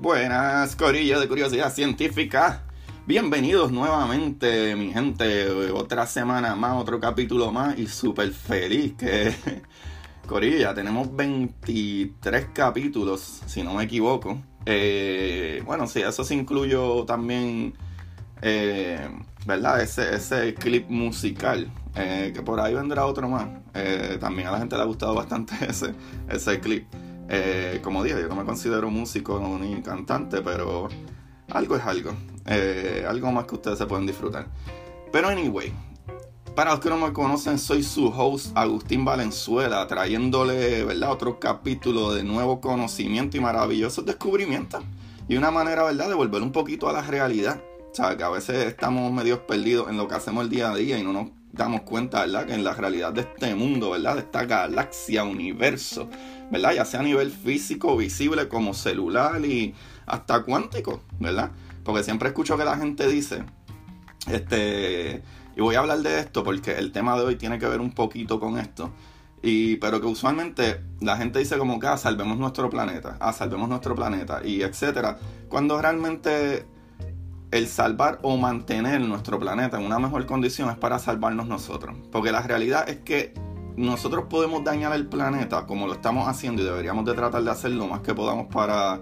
Buenas, Corillo de Curiosidad Científica. Bienvenidos nuevamente, mi gente. Otra semana más, otro capítulo más y súper feliz que... Corilla, tenemos 23 capítulos, si no me equivoco. Eh, bueno, sí, eso se incluyó también, eh, ¿verdad? Ese, ese clip musical, eh, que por ahí vendrá otro más. también a la gente le ha gustado bastante ese, ese clip. Eh, como dije, yo no me considero músico ni cantante, pero algo es algo. Eh, algo más que ustedes se pueden disfrutar. Pero anyway, para los que no me conocen, soy su host Agustín Valenzuela, trayéndole ¿verdad? otro capítulo de nuevo conocimiento y maravillosos descubrimientos. Y una manera ¿verdad? de volver un poquito a la realidad. O sea, que a veces estamos medio perdidos en lo que hacemos el día a día y no nos damos cuenta, ¿verdad? Que en la realidad de este mundo, ¿verdad? De esta galaxia, universo, ¿verdad? Ya sea a nivel físico, visible, como celular y hasta cuántico, ¿verdad? Porque siempre escucho que la gente dice, este, y voy a hablar de esto porque el tema de hoy tiene que ver un poquito con esto. Y, pero que usualmente la gente dice como que ah, salvemos nuestro planeta, ah, salvemos nuestro planeta y etcétera. Cuando realmente el salvar o mantener nuestro planeta en una mejor condición es para salvarnos nosotros. Porque la realidad es que nosotros podemos dañar el planeta como lo estamos haciendo y deberíamos de tratar de hacer lo más que podamos para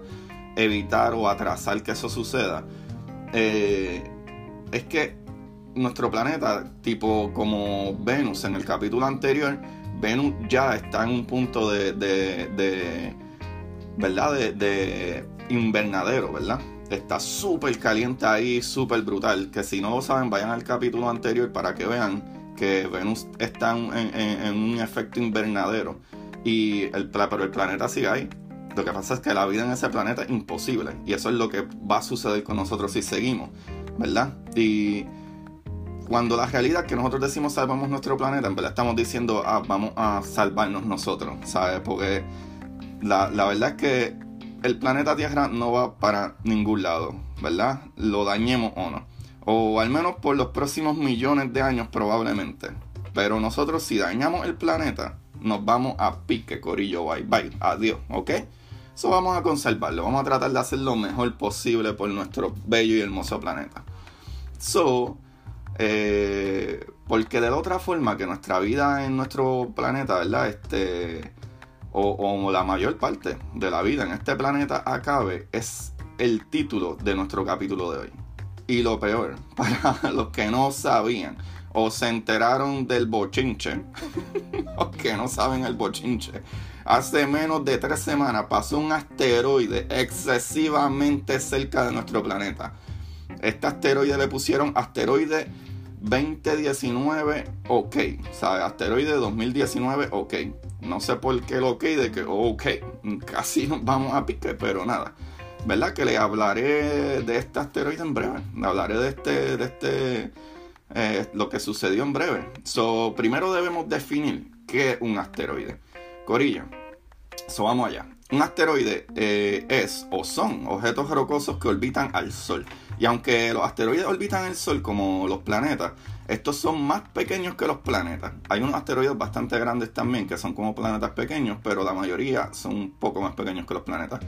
evitar o atrasar que eso suceda. Eh, es que nuestro planeta, tipo como Venus en el capítulo anterior, Venus ya está en un punto de, de, ¿verdad? de invernadero, ¿verdad? está súper caliente ahí, súper brutal. Que si no lo saben, vayan al capítulo anterior para que vean que Venus está en, un efecto invernadero. Y el, pero el planeta sigue ahí. Lo que pasa es que la vida en ese planeta es imposible. Y eso es lo que va a suceder con nosotros si seguimos, ¿verdad? Y cuando la realidad que nosotros decimos salvamos nuestro planeta, en verdad estamos diciendo, ah, vamos a salvarnos nosotros, ¿sabes? Porque la, la verdad es que el planeta Tierra no va para ningún lado, ¿verdad? Lo dañemos o no. O al menos por los próximos millones de años probablemente. Pero nosotros si dañamos el planeta, nos vamos a pique, corillo, bye, bye, adiós, ¿ok? Eso vamos a conservarlo, vamos a tratar de hacer lo mejor posible por nuestro bello y hermoso planeta. So, eh, porque de otra forma que nuestra vida en nuestro planeta, ¿verdad? Este o, la mayor parte de la vida en este planeta acabe es el título de nuestro capítulo de hoy. Y lo peor, para los que no sabían o se enteraron del bochinche, los que no saben el bochinche, hace menos de tres semanas pasó un asteroide excesivamente cerca de nuestro planeta. Este asteroide le pusieron asteroide 2019 OK, o sea, asteroide 2019 OK. No sé por qué lo ok de que ok, casi nos vamos a pique, pero nada. ¿Verdad? Que le hablaré de este asteroide en breve. Le hablaré de este, de este, eh, lo que sucedió en breve. So, primero debemos definir qué es un asteroide. Corillo. So, vamos allá. Un asteroide eh, es o son objetos rocosos que orbitan al Sol. Y aunque los asteroides orbitan el Sol como los planetas, estos son más pequeños que los planetas. Hay unos asteroides bastante grandes también que son como planetas pequeños, pero la mayoría son un poco más pequeños que los planetas.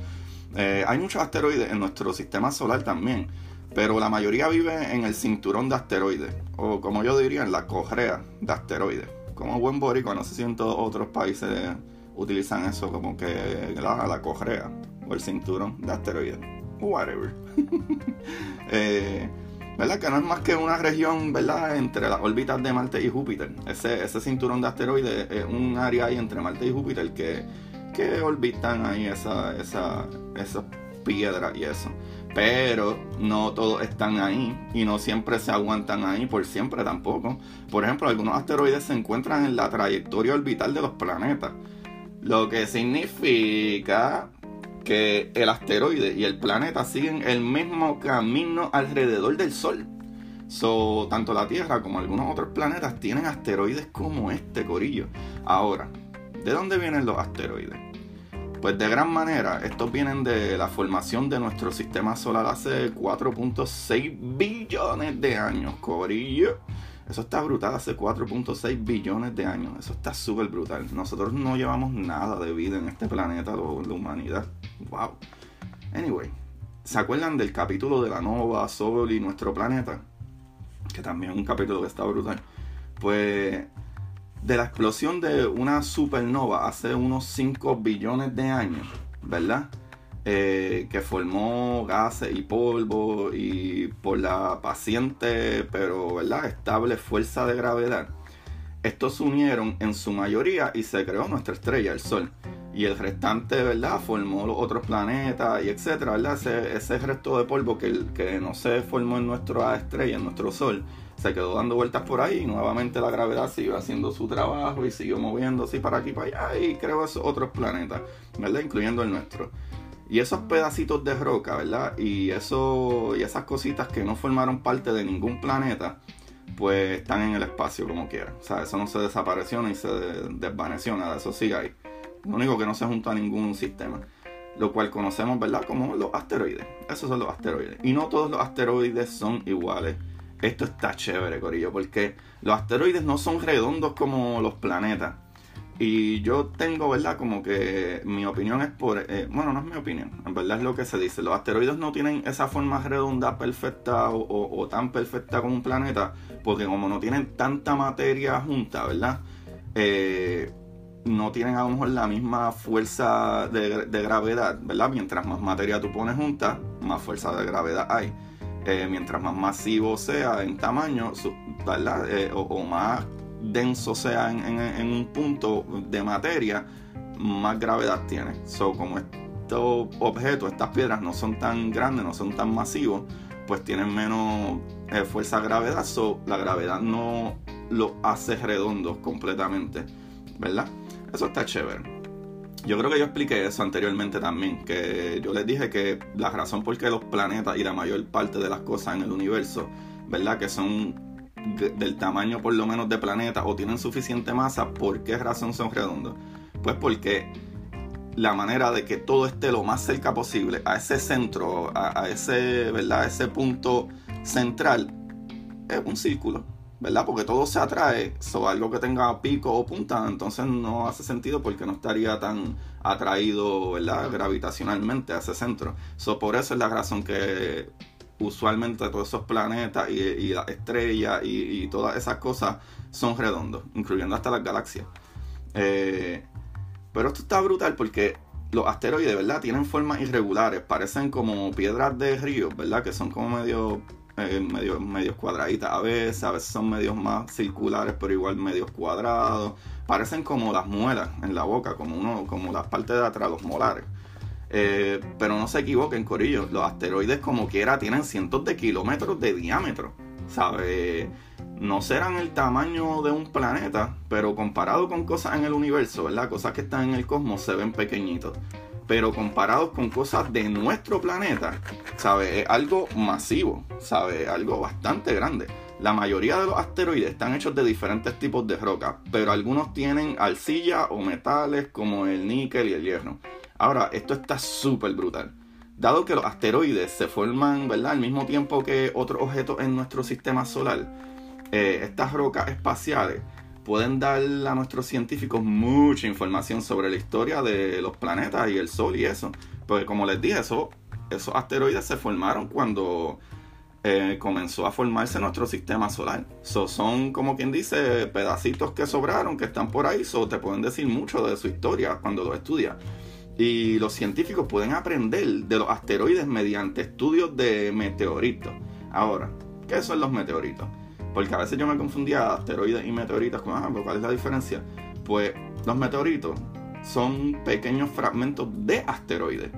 Eh, hay muchos asteroides en nuestro sistema solar también, pero la mayoría vive en el cinturón de asteroides, o como yo diría, en la correa de asteroides. Como buen boricua, no sé si en todos otros países utilizan eso como que la, la o el cinturón de asteroides. Whatever. eh, ¿verdad? Que no es más que una región, ¿verdad? Entre las órbitas de Marte y Júpiter. Ese, ese cinturón de asteroides es un área ahí entre Marte y Júpiter que, que orbitan ahí esa, esa, esas piedras y eso. Pero no todos están ahí y no siempre se aguantan ahí por siempre tampoco. Por ejemplo, algunos asteroides se encuentran en la trayectoria orbital de los planetas. Lo que significa que el asteroide y el planeta siguen el mismo camino alrededor del Sol. So, tanto la Tierra como algunos otros planetas tienen asteroides como este corillo. Ahora, ¿de dónde vienen los asteroides? Pues de gran manera, estos vienen de la formación de nuestro sistema solar hace 4.6 billones de años, corillo. Eso está brutal, hace 4.6 billones de años. Eso está súper brutal. Nosotros no llevamos nada de vida en este planeta, la humanidad. Wow. Anyway, ¿Se acuerdan del capítulo de la nova, Sol y nuestro planeta? Que también es un capítulo que está brutal. Pues de la explosión de una supernova hace unos 5 billones de años, ¿verdad? Eh, que formó gases y polvo y por la paciente pero ¿verdad? estable fuerza de gravedad. Estos se unieron en su mayoría y se creó nuestra estrella, el Sol. Y el restante, ¿verdad? Formó los otros planetas y etcétera, ¿verdad? Ese, resto de polvo que, no se formó en nuestra estrella, en nuestro Sol, se quedó dando vueltas por ahí y nuevamente la gravedad siguió haciendo su trabajo y siguió moviéndose para aquí para allá y creó esos otros planetas, ¿verdad? Incluyendo el nuestro. Y esos pedacitos de roca, ¿verdad? Y, eso, y esas cositas que no formaron parte de ningún planeta, pues están en el espacio como quiera. O sea, eso no se desapareció ni se desvaneció, nada, eso sigue ahí. Lo único que no se junta a ningún sistema. Lo cual conocemos, ¿verdad? Como los asteroides. Esos son los asteroides. Y no todos los asteroides son iguales. Esto está chévere, Corillo, porque los asteroides no son redondos como los planetas. Y yo tengo, ¿verdad? Como que mi opinión es por... Eh, bueno, no es mi opinión, en verdad es lo que se dice. Los asteroides no tienen esa forma redonda perfecta o, tan perfecta como un planeta, porque como no tienen tanta materia junta, ¿verdad? Eh, no tienen a lo mejor la misma fuerza de, gravedad, ¿verdad? Mientras más materia tú pones junta, más fuerza de gravedad hay. Eh, mientras más masivo sea en tamaño, ¿verdad? o, más denso sea en, un punto de materia, más gravedad tiene. So, como estos objetos, estas piedras no son tan grandes, no son tan masivos, pues tienen menos eh, fuerza de gravedad, so, la gravedad no lo hace redondo completamente, ¿verdad? Eso está chévere. Yo creo que yo expliqué eso anteriormente también, que yo les dije que la razón por qué los planetas y la mayor parte de las cosas en el universo, ¿verdad? Que son del tamaño por lo menos de planeta o tienen suficiente masa, ¿por qué razón son redondos? Pues porque la manera de que todo esté lo más cerca posible a ese centro, a, ese, ¿verdad? ese punto central, es un círculo, ¿verdad? Porque todo se atrae, sobre algo que tenga pico o punta, entonces no hace sentido porque no estaría tan atraído, ¿verdad? Gravitacionalmente a ese centro. So, por eso es la razón que usualmente todos esos planetas y, las estrellas y, todas esas cosas son redondos, incluyendo hasta las galaxias. Eh, pero esto está brutal porque los asteroides, ¿verdad? Tienen formas irregulares, parecen como piedras de río, ¿verdad? Que son como medio, eh, medio, medios cuadraditas a veces, a veces son medios más circulares, pero igual medios cuadrados. Parecen como las muelas en la boca, como, uno, como las partes de atrás, los molares. Eh, pero no se equivoquen, Corillo. Los asteroides, como quiera, tienen cientos de kilómetros de diámetro. ¿Sabe? No serán el tamaño de un planeta, pero comparado con cosas en el universo, ¿verdad? Cosas que están en el cosmos se ven pequeñitos. Pero comparados con cosas de nuestro planeta, ¿sabe? Es algo masivo, ¿sabe? Algo bastante grande. La mayoría de los asteroides están hechos de diferentes tipos de roca, pero algunos tienen arcilla o metales como el níquel y el hierro. Ahora, esto está súper brutal. Dado que los asteroides se forman, ¿verdad?, al mismo tiempo que otros objetos en nuestro sistema solar, eh, estas rocas espaciales pueden dar a nuestros científicos mucha información sobre la historia de los planetas y el Sol y eso. Porque como les dije, eso, esos asteroides se formaron cuando eh, comenzó a formarse nuestro sistema solar. son, como quien dice, pedacitos que sobraron, que están por ahí, so, te pueden decir mucho de su historia cuando lo estudias. Y los científicos pueden aprender de los asteroides mediante estudios de meteoritos. Ahora, ¿qué son los meteoritos? Porque a veces yo me confundía asteroides y meteoritos con, ¿cuál es la diferencia? Pues los meteoritos son pequeños fragmentos de asteroides.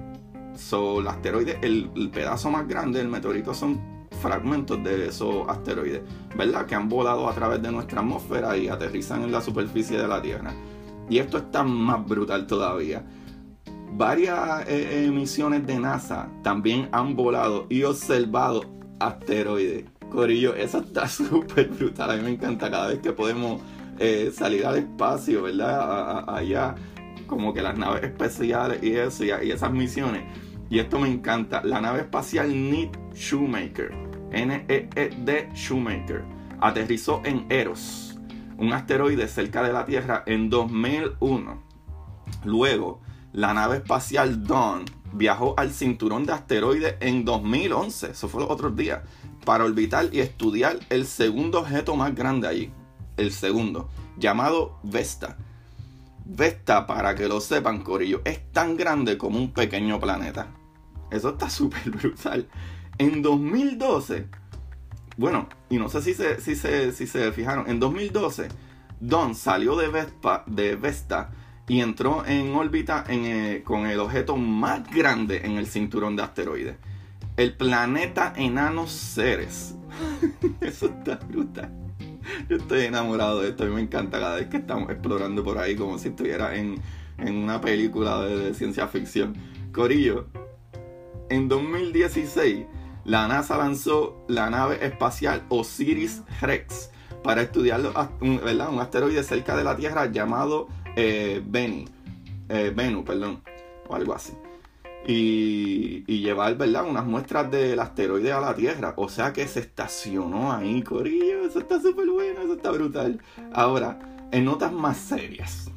So, el el, pedazo más grande del meteorito son fragmentos de esos asteroides, ¿verdad? Que han volado a través de nuestra atmósfera y aterrizan en la superficie de la Tierra. Y esto está más brutal todavía varias eh, misiones de NASA también han volado y observado asteroides. Corillo, eso está súper brutal. A mí me encanta cada vez que podemos eh, salir al espacio, ¿verdad? allá, como que las naves especiales y eso, y, y, esas misiones. Y esto me encanta. La nave espacial Need Shoemaker, N-E-E-D Shoemaker, aterrizó en Eros, un asteroide cerca de la Tierra, en 2001. Luego, la nave espacial Dawn viajó al cinturón de asteroides en 2011, eso fue los otros días, para orbitar y estudiar el segundo objeto más grande allí, el segundo, llamado Vesta. Vesta, para que lo sepan, Corillo, es tan grande como un pequeño planeta. Eso está súper brutal. En 2012, bueno, y no sé si se, si se, si se fijaron, en 2012, Don salió de, Vesta y entró en órbita eh, con el objeto más grande en el cinturón de asteroides. El planeta enano Ceres. Eso está brutal. Yo estoy enamorado de esto. A mí me encanta cada vez que estamos explorando por ahí como si estuviera en, una película de, ciencia ficción. Corillo, en 2016 la NASA lanzó la nave espacial Osiris Rex para estudiar un, un asteroide cerca de la Tierra llamado eh, Benny, eh, Venus, perdón, o algo así. Y, y, llevar, ¿verdad? Unas muestras del asteroide a la Tierra. O sea que se estacionó ahí, Corillo. Eso está súper bueno, eso está brutal. Ahora, en notas más serias.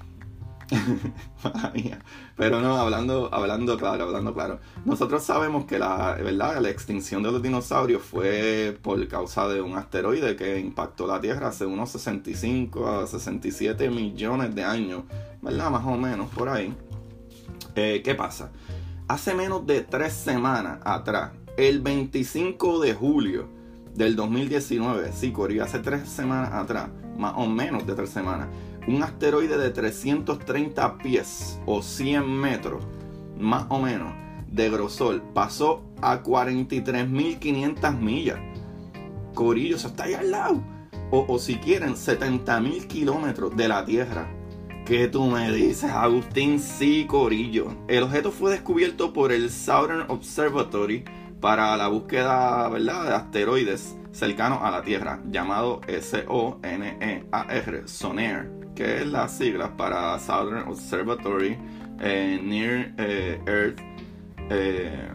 Pero no, hablando, hablando claro, hablando claro. Nosotros sabemos que la, ¿verdad? la extinción de los dinosaurios fue por causa de un asteroide que impactó la Tierra hace unos 65 a 67 millones de años, ¿verdad? Más o menos por ahí. Eh, ¿Qué pasa? Hace menos de tres semanas atrás, el 25 de julio del 2019, sí, corría hace tres semanas atrás, más o menos de tres semanas, un asteroide de 330 pies o 100 metros, más o menos, de grosor, pasó a 43.500 millas. Corillo, eso está ahí al lado. O, si quieren, 70.000 kilómetros de la Tierra. ¿Qué tú me dices, Agustín? Sí, Corillo. El objeto fue descubierto por el Southern Observatory para la búsqueda ¿verdad? de asteroides cercanos a la Tierra, llamado S-O-N-E-A-R, SONAIR que es la sigla para Southern Observatory eh, Near eh, Earth eh,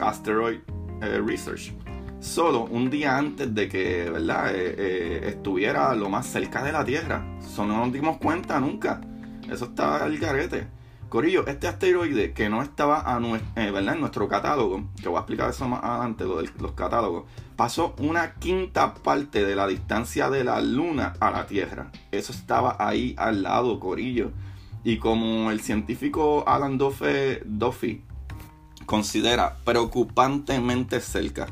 Asteroid Research. Solo un día antes de que ¿verdad? estuviera lo más cerca de la Tierra. Eso no nos dimos cuenta nunca. Eso está al garete. Corillo, este asteroide que no estaba a ¿verdad? en nuestro catálogo, que voy a explicar eso más adelante, lo de los catálogos, pasó una quinta parte de la distancia de la Luna a la Tierra. Eso estaba ahí al lado, Corillo. Y como el científico Alan Duffy considera preocupantemente cerca.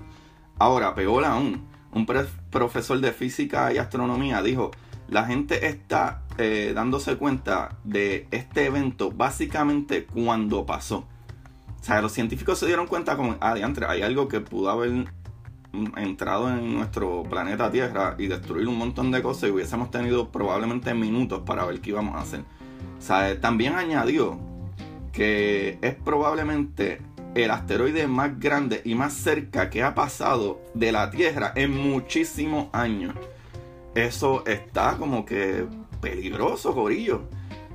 Ahora, peor aún, un profesor de física y astronomía dijo, la gente está eh, dándose cuenta de este evento básicamente cuando pasó. O sea, los científicos se dieron cuenta como, ah, diantre, hay algo que pudo haber entrado en nuestro planeta Tierra y destruir un montón de cosas y hubiésemos tenido probablemente minutos para ver qué íbamos a hacer. O sea, también añadió que es probablemente el asteroide más grande y más cerca que ha pasado de la Tierra en muchísimos años. Eso está como que peligroso, Corillo.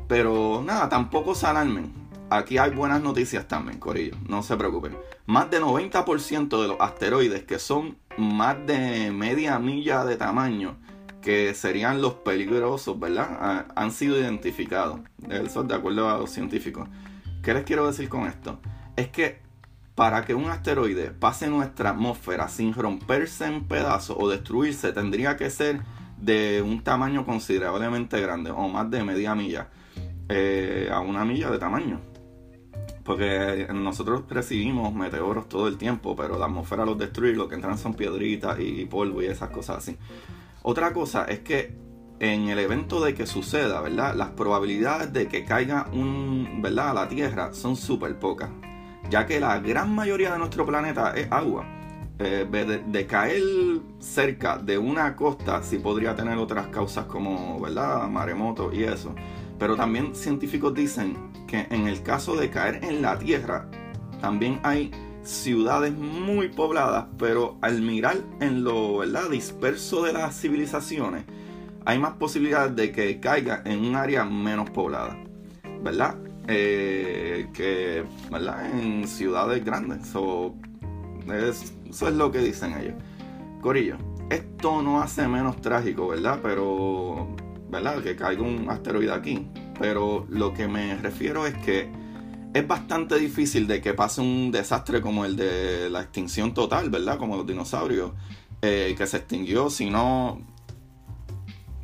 Pero nada, tampoco se alarmen aquí hay buenas noticias también, Corillo. No se preocupen. Más del 90% de los asteroides que son más de media milla de tamaño, que serían los peligrosos, ¿verdad? Ah, han sido identificados. Eso de acuerdo a los científicos. ¿Qué les quiero decir con esto? Es que para que un asteroide pase nuestra atmósfera sin romperse en pedazos o destruirse, tendría que ser de un tamaño considerablemente grande, o más de media milla, eh, a una milla de tamaño. Porque nosotros recibimos meteoros todo el tiempo, pero la atmósfera los destruye, lo que entran son piedritas y polvo y esas cosas así. Otra cosa es que en el evento de que suceda, ¿verdad? Las probabilidades de que caiga un, ¿verdad? A la Tierra son súper pocas, ya que la gran mayoría de nuestro planeta es agua. Eh, de, caer cerca de una costa sí podría tener otras causas como, ¿verdad? Maremoto y eso. Pero también científicos dicen que en el caso de caer en la Tierra, también hay ciudades muy pobladas, pero al mirar en lo ¿verdad? disperso de las civilizaciones, hay más posibilidades de que caiga en un área menos poblada, ¿verdad? Eh, que ¿verdad? en ciudades grandes. eso es lo que dicen ellos. Corillo, esto no hace menos trágico, ¿verdad? Pero, ¿verdad? Que caiga un asteroide aquí. Pero lo que me refiero es que es bastante difícil de que pase un desastre como el de la extinción total, ¿verdad? Como los dinosaurios, eh, que se extinguió, si no,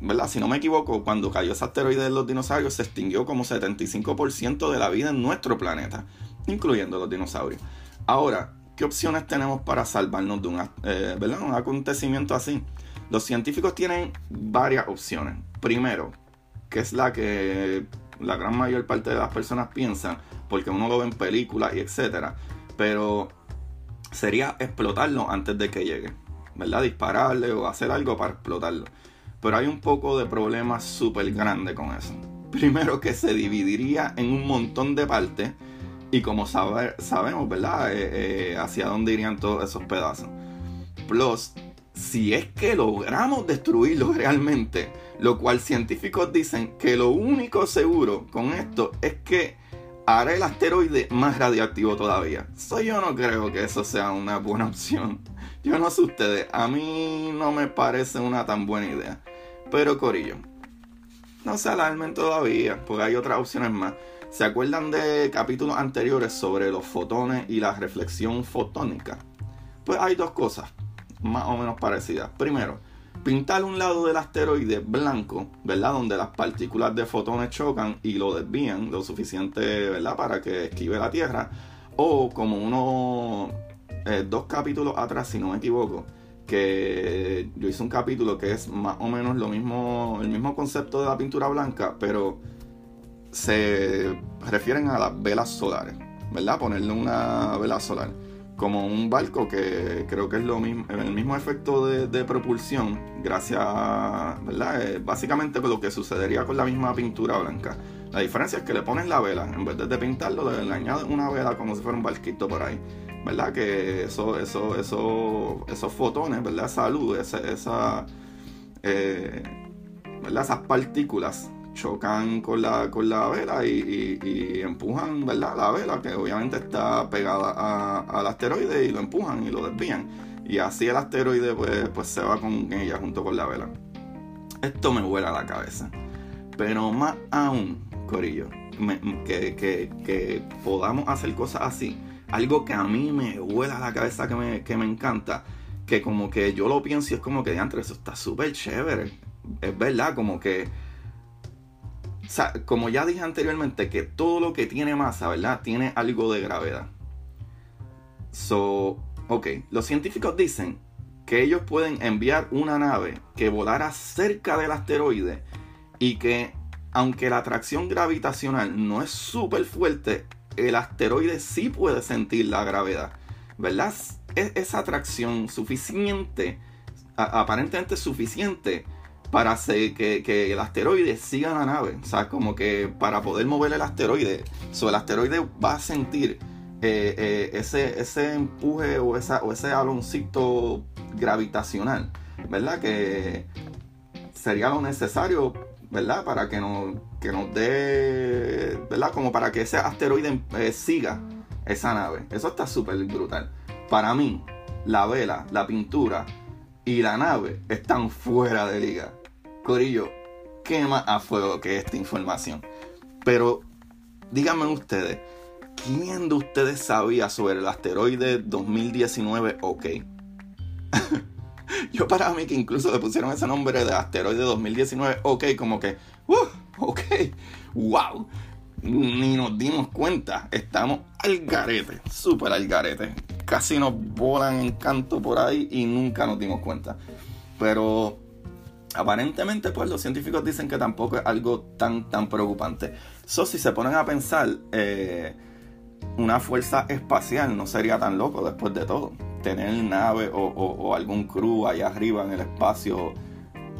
¿verdad? Si no me equivoco, cuando cayó ese asteroide de los dinosaurios, se extinguió como 75% de la vida en nuestro planeta, incluyendo los dinosaurios. Ahora, ¿qué opciones tenemos para salvarnos de un, eh, ¿verdad? un acontecimiento así? Los científicos tienen varias opciones. Primero, que es la que la gran mayor parte de las personas piensan, porque uno lo ve en películas y etcétera, pero sería explotarlo antes de que llegue, ¿verdad? Dispararle o hacer algo para explotarlo. Pero hay un poco de problema súper grande con eso. Primero que se dividiría en un montón de partes y como sabemos, ¿verdad? Eh, eh, hacia dónde irían todos esos pedazos. Plus, si es que logramos destruirlo realmente, lo cual científicos dicen que lo único seguro con esto es que hará el asteroide más radioactivo todavía. So, yo no creo que eso sea una buena opción. Yo no sé ustedes, a mí no me parece una tan buena idea. Pero Corillo, no se alarmen todavía, porque hay otras opciones más. ¿Se acuerdan de capítulos anteriores sobre los fotones y la reflexión fotónica? Pues hay dos cosas más o menos parecidas. Primero, pintar un lado del asteroide blanco, ¿verdad? Donde las partículas de fotones chocan y lo desvían lo suficiente, ¿verdad? Para que esquive la Tierra. O como uno, eh, dos capítulos atrás, si no me equivoco, que yo hice un capítulo que es más o menos lo mismo, el mismo concepto de la pintura blanca, pero se refieren a las velas solares, ¿verdad? Ponerle una vela solar como un barco que creo que es lo mismo, el mismo efecto de, propulsión, gracias, ¿verdad? Eh, básicamente lo que sucedería con la misma pintura blanca. La diferencia es que le pones la vela, en vez de pintarlo, le, añades una vela como si fuera un barquito por ahí. ¿Verdad? Que eso, eso, eso, esos fotones, ¿verdad? Esa luz, eh, ¿verdad? Esas partículas chocan con la, con la vela y, empujan, ¿verdad? La vela, que obviamente está pegada al asteroide y lo empujan y lo desvían. Y así el asteroide pues, pues se va con ella junto con la vela. Esto me vuela la cabeza. Pero más aún, Corillo, que, que, podamos hacer cosas así. Algo que a mí me vuela la cabeza, que me, que me encanta. Que como que yo lo pienso y es como que, de antes, eso está súper chévere. Es verdad, como que como ya dije anteriormente, que todo lo que tiene masa, ¿verdad? Tiene algo de gravedad. So, ok, los científicos dicen que ellos pueden enviar una nave que volara cerca del asteroide y que, aunque la atracción gravitacional no es súper fuerte, el asteroide sí puede sentir la gravedad, ¿verdad? Es esa atracción suficiente, aparentemente suficiente para hacer que, el asteroide siga la nave. O sea, como que para poder mover el asteroide, el asteroide va a sentir eh, eh, ese, ese empuje o, esa, o ese aloncito gravitacional, ¿verdad? Que sería lo necesario, ¿verdad? Para que nos, que dé, ¿verdad? Como para que ese asteroide eh, siga esa nave. Eso está súper brutal. Para mí, la vela, la pintura, y la nave están fuera de liga. Corillo, quema a fuego que esta información. Pero díganme ustedes, ¿quién de ustedes sabía sobre el asteroide 2019 OK? Yo para mí que incluso le pusieron ese nombre de asteroide 2019 OK, como que, uh, ok, wow, ni nos dimos cuenta, estamos al garete, súper al garete casi nos volan en canto por ahí y nunca nos dimos cuenta. Pero aparentemente, pues los científicos dicen que tampoco es algo tan, tan preocupante. So, si se ponen a pensar, eh, una fuerza espacial no sería tan loco después de todo. Tener nave o, algún crew allá arriba en el espacio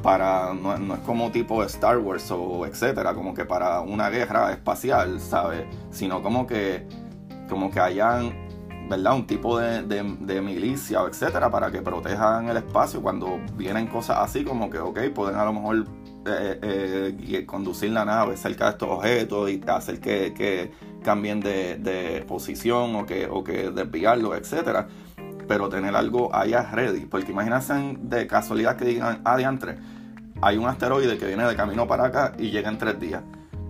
para no, no, es como tipo Star Wars o etcétera, como que para una guerra espacial, ¿sabes? Sino como que como que hayan ¿verdad? Un tipo de, de, milicia o etcétera para que protejan el espacio cuando vienen cosas así como que, ok, pueden a lo mejor eh, eh, conducir la nave cerca de estos objetos y hacer que, cambien de, posición o que, o que desviarlo, etcétera. Pero tener algo allá ready, porque imagínense de casualidad que digan, ah, diantre, hay un asteroide que viene de camino para acá y llega en tres días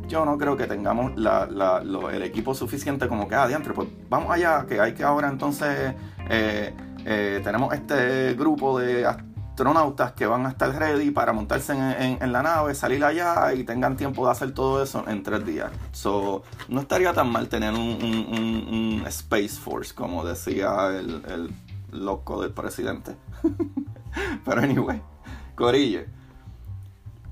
yo no creo que tengamos el equipo suficiente como que, adiante, pues vamos allá, que hay que ahora entonces, eh, eh, tenemos este grupo de astronautas que van a estar ready para montarse en, la nave, salir allá y tengan tiempo de hacer todo eso en tres días. So, no estaría tan mal tener un, Space Force, como decía el, loco del presidente. Pero anyway, Corille.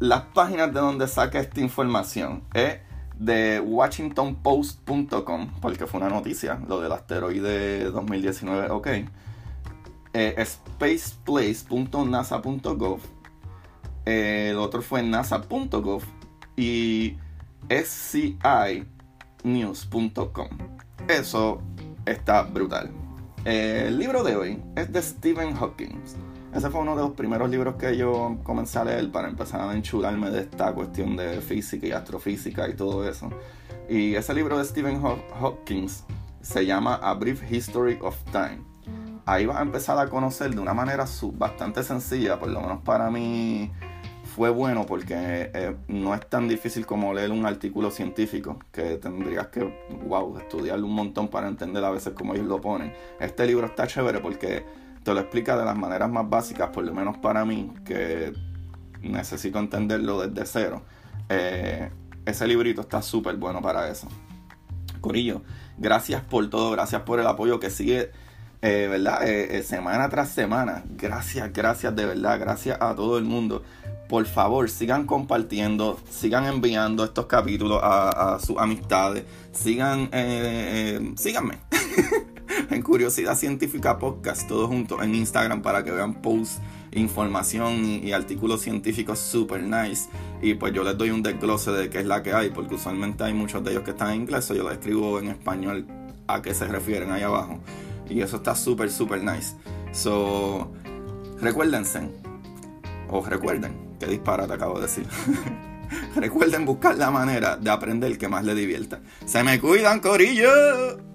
Las páginas de donde saca esta información es de WashingtonPost.com, porque fue una noticia, lo del asteroide 2019, ok eh, spaceplace.nasa.gov, el otro fue nasa.gov y scinews.com. Eso está brutal. El libro de hoy es de Stephen Hawking. Ese fue uno de los primeros libros que yo comencé a leer para empezar a enchularme de esta cuestión de física y astrofísica y todo eso. Y ese libro de Stephen Hawking se llama A Brief History of Time ahí vas a empezar a conocer de una manera bastante sencilla, por lo menos para mí fue bueno porque eh, no es tan difícil como leer un artículo científico, que tendrías que, wow, estudiarlo un montón para entender a veces cómo ellos lo ponen. Este libro está chévere porque te lo explica de las maneras más básicas, por lo menos para mí, que necesito entenderlo desde cero. Eh, ese librito está súper bueno para eso. Corillo, gracias por todo, gracias por el apoyo que sigue eh, ¿verdad? Eh, semana tras semana. Gracias, gracias de verdad, gracias a todo el mundo. Por favor, sigan compartiendo, sigan enviando estos capítulos a, sus amistades, sigan, síganme en Curiosidad Científica Podcast, todos juntos en Instagram para que vean posts, información y, artículos científicos super nice. Y pues yo les doy un desglose de qué es la que hay, porque usualmente hay muchos de ellos que están en inglés, o yo lo escribo en español a qué se refieren ahí abajo. Y eso está súper, súper nice. So, recuérdense, o recuerden, qué disparate acabo de decir. recuerden buscar la manera de aprender que más les divierta. Se me cuidan, corillo.